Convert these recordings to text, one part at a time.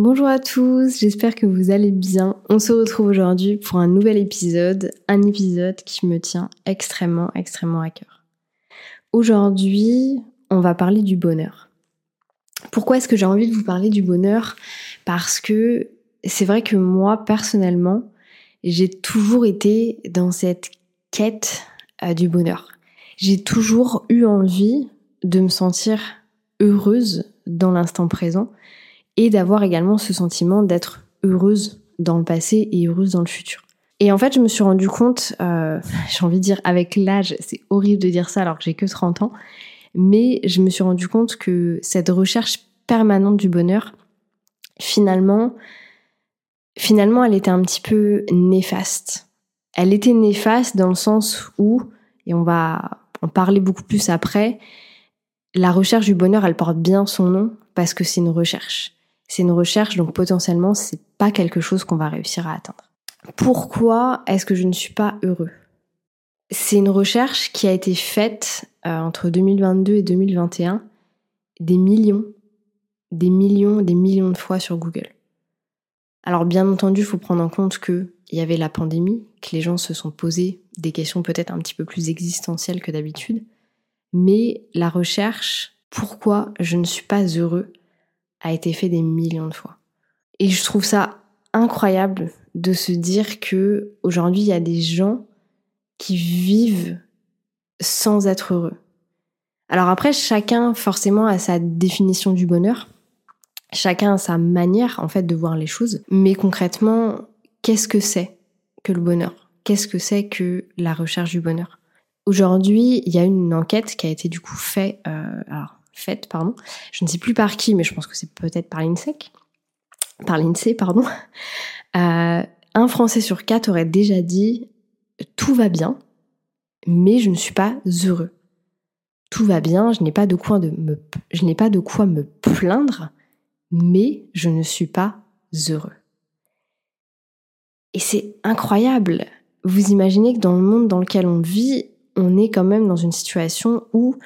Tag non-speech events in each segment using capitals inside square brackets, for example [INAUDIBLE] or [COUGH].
Bonjour à tous, j'espère que vous allez bien. On se retrouve aujourd'hui pour un nouvel épisode, un épisode qui me tient extrêmement, extrêmement à cœur. Aujourd'hui, on va parler du bonheur. Pourquoi est-ce que j'ai envie de vous parler du bonheur? Parce que c'est vrai que moi, personnellement, j'ai toujours été dans cette quête euh, du bonheur. J'ai toujours eu envie de me sentir heureuse dans l'instant présent et d'avoir également ce sentiment d'être heureuse dans le passé et heureuse dans le futur. Et en fait, je me suis rendu compte, euh, [LAUGHS] j'ai envie de dire avec l'âge, c'est horrible de dire ça alors que j'ai que 30 ans, mais je me suis rendu compte que cette recherche permanente du bonheur, finalement, finalement, elle était un petit peu néfaste. Elle était néfaste dans le sens où, et on va en parler beaucoup plus après, la recherche du bonheur, elle porte bien son nom parce que c'est une recherche. C'est une recherche, donc potentiellement, c'est pas quelque chose qu'on va réussir à atteindre. Pourquoi est-ce que je ne suis pas heureux? C'est une recherche qui a été faite euh, entre 2022 et 2021 des millions, des millions, des millions de fois sur Google. Alors bien entendu, il faut prendre en compte qu'il y avait la pandémie, que les gens se sont posés des questions peut-être un petit peu plus existentielles que d'habitude, mais la recherche, pourquoi je ne suis pas heureux, a été fait des millions de fois. Et je trouve ça incroyable de se dire que aujourd'hui il y a des gens qui vivent sans être heureux. Alors après chacun forcément a sa définition du bonheur. Chacun a sa manière en fait de voir les choses, mais concrètement, qu'est-ce que c'est que le bonheur? Qu'est-ce que c'est que la recherche du bonheur? Aujourd'hui, il y a une enquête qui a été du coup faite, euh, alors faite, pardon. Je ne sais plus par qui, mais je pense que c'est peut-être par l'INSEC. Par l'INSEE, pardon. Euh, un Français sur quatre aurait déjà dit tout va bien, mais je ne suis pas heureux. Tout va bien, je n'ai pas de quoi me, je n'ai pas de quoi me plaindre, mais je ne suis pas heureux. Et c'est incroyable. Vous imaginez que dans le monde dans lequel on vit, on est quand même dans une situation où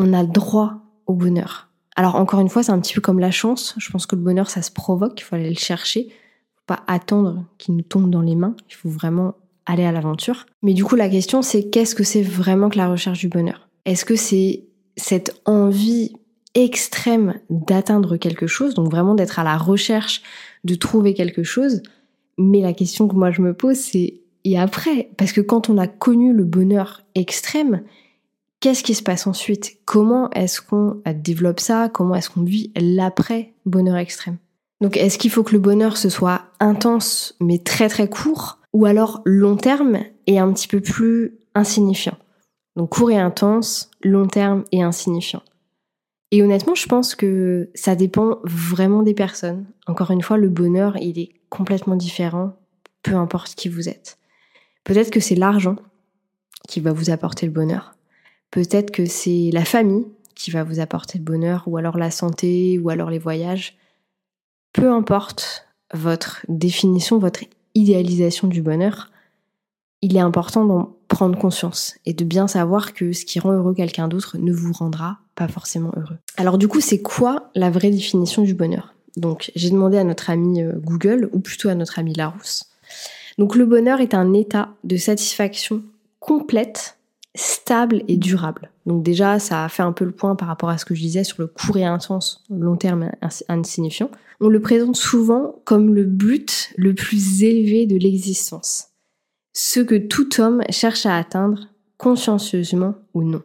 on a droit au bonheur. Alors encore une fois, c'est un petit peu comme la chance. Je pense que le bonheur, ça se provoque. Il faut aller le chercher. Faut pas attendre qu'il nous tombe dans les mains. Il faut vraiment aller à l'aventure. Mais du coup, la question, c'est qu'est-ce que c'est vraiment que la recherche du bonheur? Est-ce que c'est cette envie extrême d'atteindre quelque chose, donc vraiment d'être à la recherche de trouver quelque chose? Mais la question que moi je me pose, c'est et après? Parce que quand on a connu le bonheur extrême, Qu'est-ce qui se passe ensuite? Comment est-ce qu'on développe ça? Comment est-ce qu'on vit l'après bonheur extrême? Donc est-ce qu'il faut que le bonheur ce soit intense mais très très court? Ou alors long terme et un petit peu plus insignifiant? Donc court et intense, long terme et insignifiant. Et honnêtement, je pense que ça dépend vraiment des personnes. Encore une fois, le bonheur, il est complètement différent, peu importe qui vous êtes. Peut-être que c'est l'argent qui va vous apporter le bonheur. Peut-être que c'est la famille qui va vous apporter le bonheur, ou alors la santé, ou alors les voyages. Peu importe votre définition, votre idéalisation du bonheur, il est important d'en prendre conscience et de bien savoir que ce qui rend heureux quelqu'un d'autre ne vous rendra pas forcément heureux. Alors du coup, c'est quoi la vraie définition du bonheur? Donc j'ai demandé à notre ami euh, Google, ou plutôt à notre ami Larousse. Donc le bonheur est un état de satisfaction complète stable et durable. Donc déjà, ça a fait un peu le point par rapport à ce que je disais sur le court et intense, long terme insignifiant. On le présente souvent comme le but le plus élevé de l'existence. Ce que tout homme cherche à atteindre, consciencieusement ou non.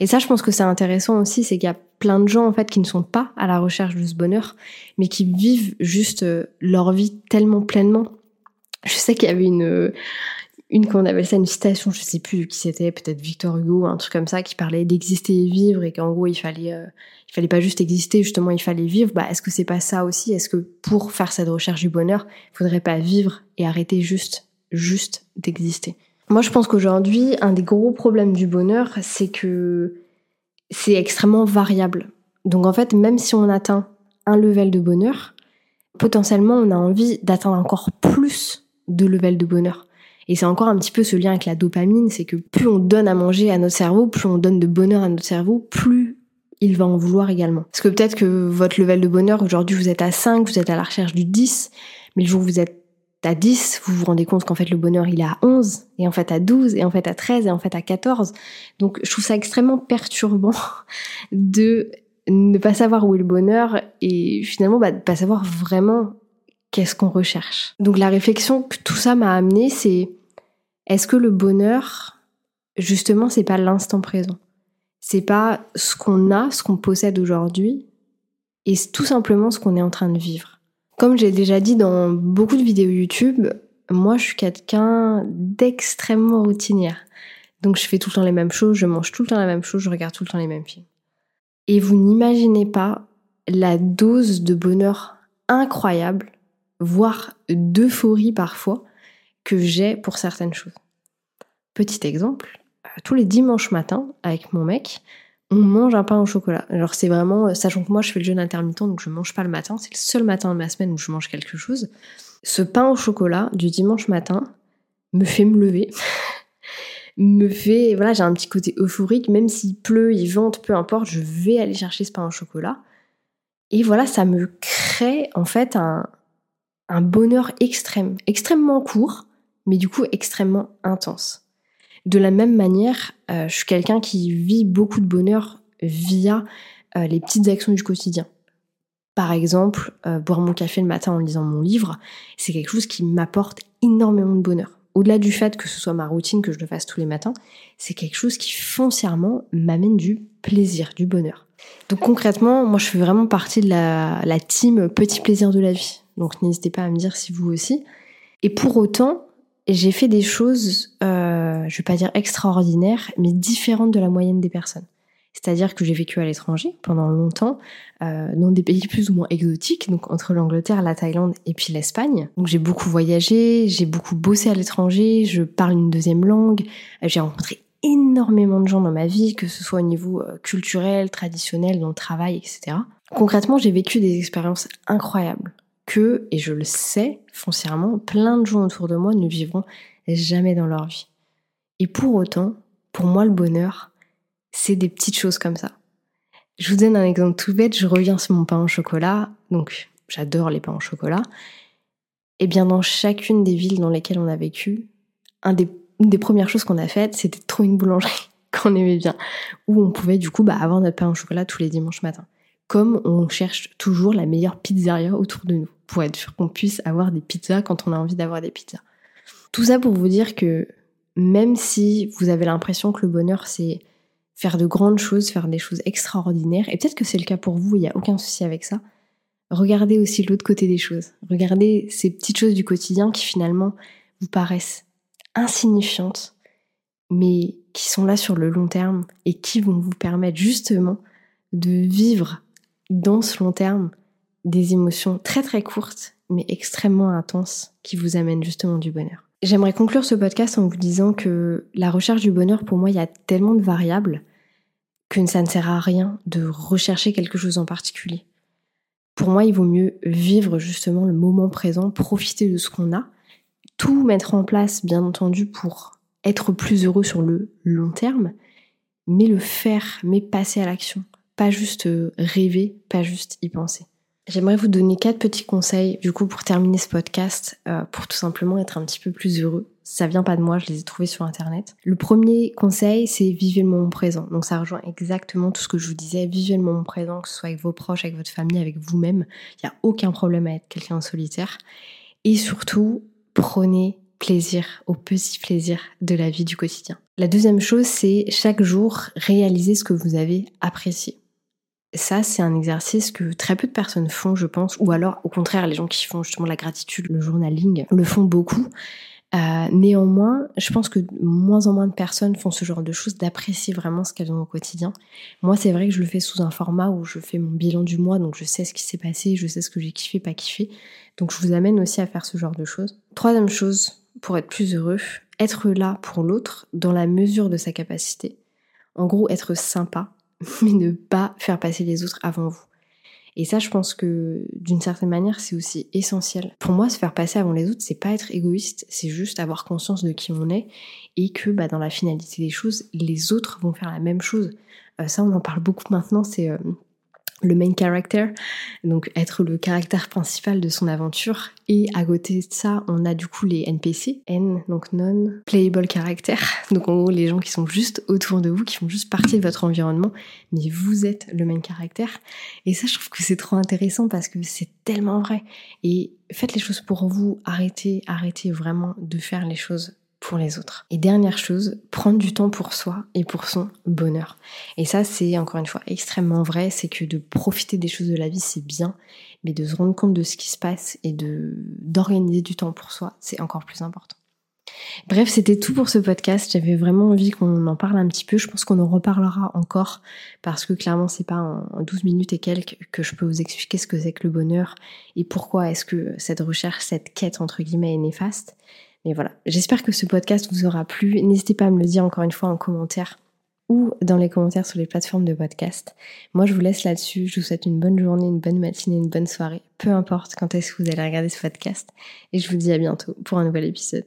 Et ça, je pense que c'est intéressant aussi, c'est qu'il y a plein de gens en fait qui ne sont pas à la recherche de ce bonheur, mais qui vivent juste euh, leur vie tellement pleinement. Je sais qu'il y avait une une qu'on appelle ça une citation, je sais plus qui c'était, peut-être Victor Hugo, un truc comme ça, qui parlait d'exister et vivre et qu'en gros il fallait, euh, fallait pas juste exister, justement il fallait vivre. Bah est-ce que c'est pas ça aussi? Est-ce que pour faire cette recherche du bonheur, il faudrait pas vivre et arrêter juste, juste d'exister? Moi je pense qu'aujourd'hui un des gros problèmes du bonheur, c'est que c'est extrêmement variable. Donc en fait même si on atteint un level de bonheur, potentiellement on a envie d'atteindre encore plus de level de bonheur. Et c'est encore un petit peu ce lien avec la dopamine, c'est que plus on donne à manger à notre cerveau, plus on donne de bonheur à notre cerveau, plus il va en vouloir également. Parce que peut-être que votre level de bonheur, aujourd'hui vous êtes à 5, vous êtes à la recherche du 10, mais le jour où vous êtes à 10, vous vous rendez compte qu'en fait le bonheur il est à 11, et en fait à 12, et en fait à 13, et en fait à 14. Donc je trouve ça extrêmement perturbant [LAUGHS] de ne pas savoir où est le bonheur et finalement bah, de pas savoir vraiment qu'est-ce qu'on recherche. Donc la réflexion que tout ça m'a amené, c'est est-ce que le bonheur, justement, c'est pas l'instant présent? C'est pas ce qu'on a, ce qu'on possède aujourd'hui, et c'est tout simplement ce qu'on est en train de vivre. Comme j'ai déjà dit dans beaucoup de vidéos YouTube, moi je suis quelqu'un d'extrêmement routinière. Donc je fais tout le temps les mêmes choses, je mange tout le temps la même chose, je regarde tout le temps les mêmes films. Et vous n'imaginez pas la dose de bonheur incroyable, voire d'euphorie parfois, que j'ai pour certaines choses. Petit exemple, euh, tous les dimanches matins, avec mon mec, on mange un pain au chocolat. Alors c'est vraiment, euh, sachant que moi je fais le jeûne intermittent, donc je mange pas le matin, c'est le seul matin de ma semaine où je mange quelque chose. Ce pain au chocolat du dimanche matin me fait me lever, [LAUGHS] me fait, voilà, j'ai un petit côté euphorique, même s'il pleut, il vente, peu importe, je vais aller chercher ce pain au chocolat. Et voilà, ça me crée en fait un, un bonheur extrême, extrêmement court, mais du coup extrêmement intense. De la même manière, euh, je suis quelqu'un qui vit beaucoup de bonheur via euh, les petites actions du quotidien. Par exemple, euh, boire mon café le matin en lisant mon livre, c'est quelque chose qui m'apporte énormément de bonheur. Au-delà du fait que ce soit ma routine, que je le fasse tous les matins, c'est quelque chose qui foncièrement m'amène du plaisir, du bonheur. Donc concrètement, moi je fais vraiment partie de la, team petit plaisir de la vie. Donc n'hésitez pas à me dire si vous aussi. Et pour autant, j'ai fait des choses, euh, je vais pas dire extraordinaires, mais différentes de la moyenne des personnes. C'est-à-dire que j'ai vécu à l'étranger pendant longtemps, euh, dans des pays plus ou moins exotiques, donc entre l'Angleterre, la Thaïlande et puis l'Espagne. Donc j'ai beaucoup voyagé, j'ai beaucoup bossé à l'étranger, je parle une deuxième langue, euh, j'ai rencontré énormément de gens dans ma vie, que ce soit au niveau euh, culturel, traditionnel, dans le travail, etc. Concrètement, j'ai vécu des expériences incroyables que, et je le sais foncièrement, plein de gens autour de moi ne vivront jamais dans leur vie. Et pour autant, pour moi, le bonheur, c'est des petites choses comme ça. Je vous donne un exemple tout bête, je reviens sur mon pain au chocolat, donc j'adore les pains au chocolat. Et bien dans chacune des villes dans lesquelles on a vécu, un des, une des premières choses qu'on a faites, c'était de trouver une boulangerie [LAUGHS] qu'on aimait bien, où on pouvait du coup bah, avoir notre pain au chocolat tous les dimanches matins. Comme on cherche toujours la meilleure pizzeria autour de nous pour être sûr qu'on puisse avoir des pizzas quand on a envie d'avoir des pizzas. Tout ça pour vous dire que même si vous avez l'impression que le bonheur c'est faire de grandes choses, faire des choses extraordinaires, et peut-être que c'est le cas pour vous, il n'y a aucun souci avec ça, regardez aussi l'autre côté des choses. Regardez ces petites choses du quotidien qui finalement vous paraissent insignifiantes, mais qui sont là sur le long terme et qui vont vous permettre justement de vivre dans ce long terme des émotions très très courtes mais extrêmement intenses qui vous amènent justement du bonheur. J'aimerais conclure ce podcast en vous disant que la recherche du bonheur, pour moi, il y a tellement de variables que ça ne sert à rien de rechercher quelque chose en particulier. Pour moi, il vaut mieux vivre justement le moment présent, profiter de ce qu'on a, tout mettre en place, bien entendu, pour être plus heureux sur le long terme, mais le faire, mais passer à l'action. Pas juste rêver, pas juste y penser. J'aimerais vous donner quatre petits conseils, du coup, pour terminer ce podcast, euh, pour tout simplement être un petit peu plus heureux. Ça vient pas de moi, je les ai trouvés sur internet. Le premier conseil, c'est vivez le moment présent. Donc ça rejoint exactement tout ce que je vous disais. Vivez le moment présent, que ce soit avec vos proches, avec votre famille, avec vous-même. Il n'y a aucun problème à être quelqu'un solitaire. Et surtout, prenez plaisir au petit plaisir de la vie du quotidien. La deuxième chose, c'est chaque jour réaliser ce que vous avez apprécié ça, c'est un exercice que très peu de personnes font, je pense, ou alors au contraire, les gens qui font justement la gratitude, le journaling, le font beaucoup. Euh, néanmoins, je pense que moins en moins de personnes font ce genre de choses, d'apprécier vraiment ce qu'elles ont au quotidien. Moi, c'est vrai que je le fais sous un format où je fais mon bilan du mois, donc je sais ce qui s'est passé, je sais ce que j'ai kiffé, pas kiffé. Donc je vous amène aussi à faire ce genre de choses. Troisième chose, pour être plus heureux, être là pour l'autre dans la mesure de sa capacité. En gros, être sympa, [LAUGHS] mais ne pas faire passer les autres avant vous. Et ça, je pense que d'une certaine manière, c'est aussi essentiel. Pour moi, se faire passer avant les autres, c'est pas être égoïste, c'est juste avoir conscience de qui on est et que bah, dans la finalité des choses, les autres vont faire la même chose. Euh, ça, on en parle beaucoup maintenant, c'est euh, le main character, donc être le caractère principal de son aventure. Et à côté de ça, on a du coup les NPC, N, donc non playable character. [LAUGHS] Donc en gros, les gens qui sont juste autour de vous, qui font juste partie de votre environnement, mais vous êtes le main character. Et ça, je trouve que c'est trop intéressant parce que c'est tellement vrai. Et faites les choses pour vous, arrêtez, arrêtez vraiment de faire les choses pour les autres. Et dernière chose, prendre du temps pour soi et pour son bonheur. Et ça, c'est encore une fois extrêmement vrai, c'est que de profiter des choses de la vie, c'est bien, mais de se rendre compte de ce qui se passe et de d'organiser du temps pour soi, c'est encore plus important. Bref, c'était tout pour ce podcast. J'avais vraiment envie qu'on en parle un petit peu. Je pense qu'on en reparlera encore parce que clairement, c'est pas en 12 minutes et quelques que je peux vous expliquer ce que c'est que le bonheur et pourquoi est-ce que cette recherche, cette quête entre guillemets est néfaste. Mais voilà, j'espère que ce podcast vous aura plu. N'hésitez pas à me le dire encore une fois en commentaire ou dans les commentaires sur les plateformes de podcast. Moi, je vous laisse là-dessus. Je vous souhaite une bonne journée, une bonne matinée, une bonne soirée, peu importe quand est-ce que vous allez regarder ce podcast. Et je vous dis à bientôt pour un nouvel épisode.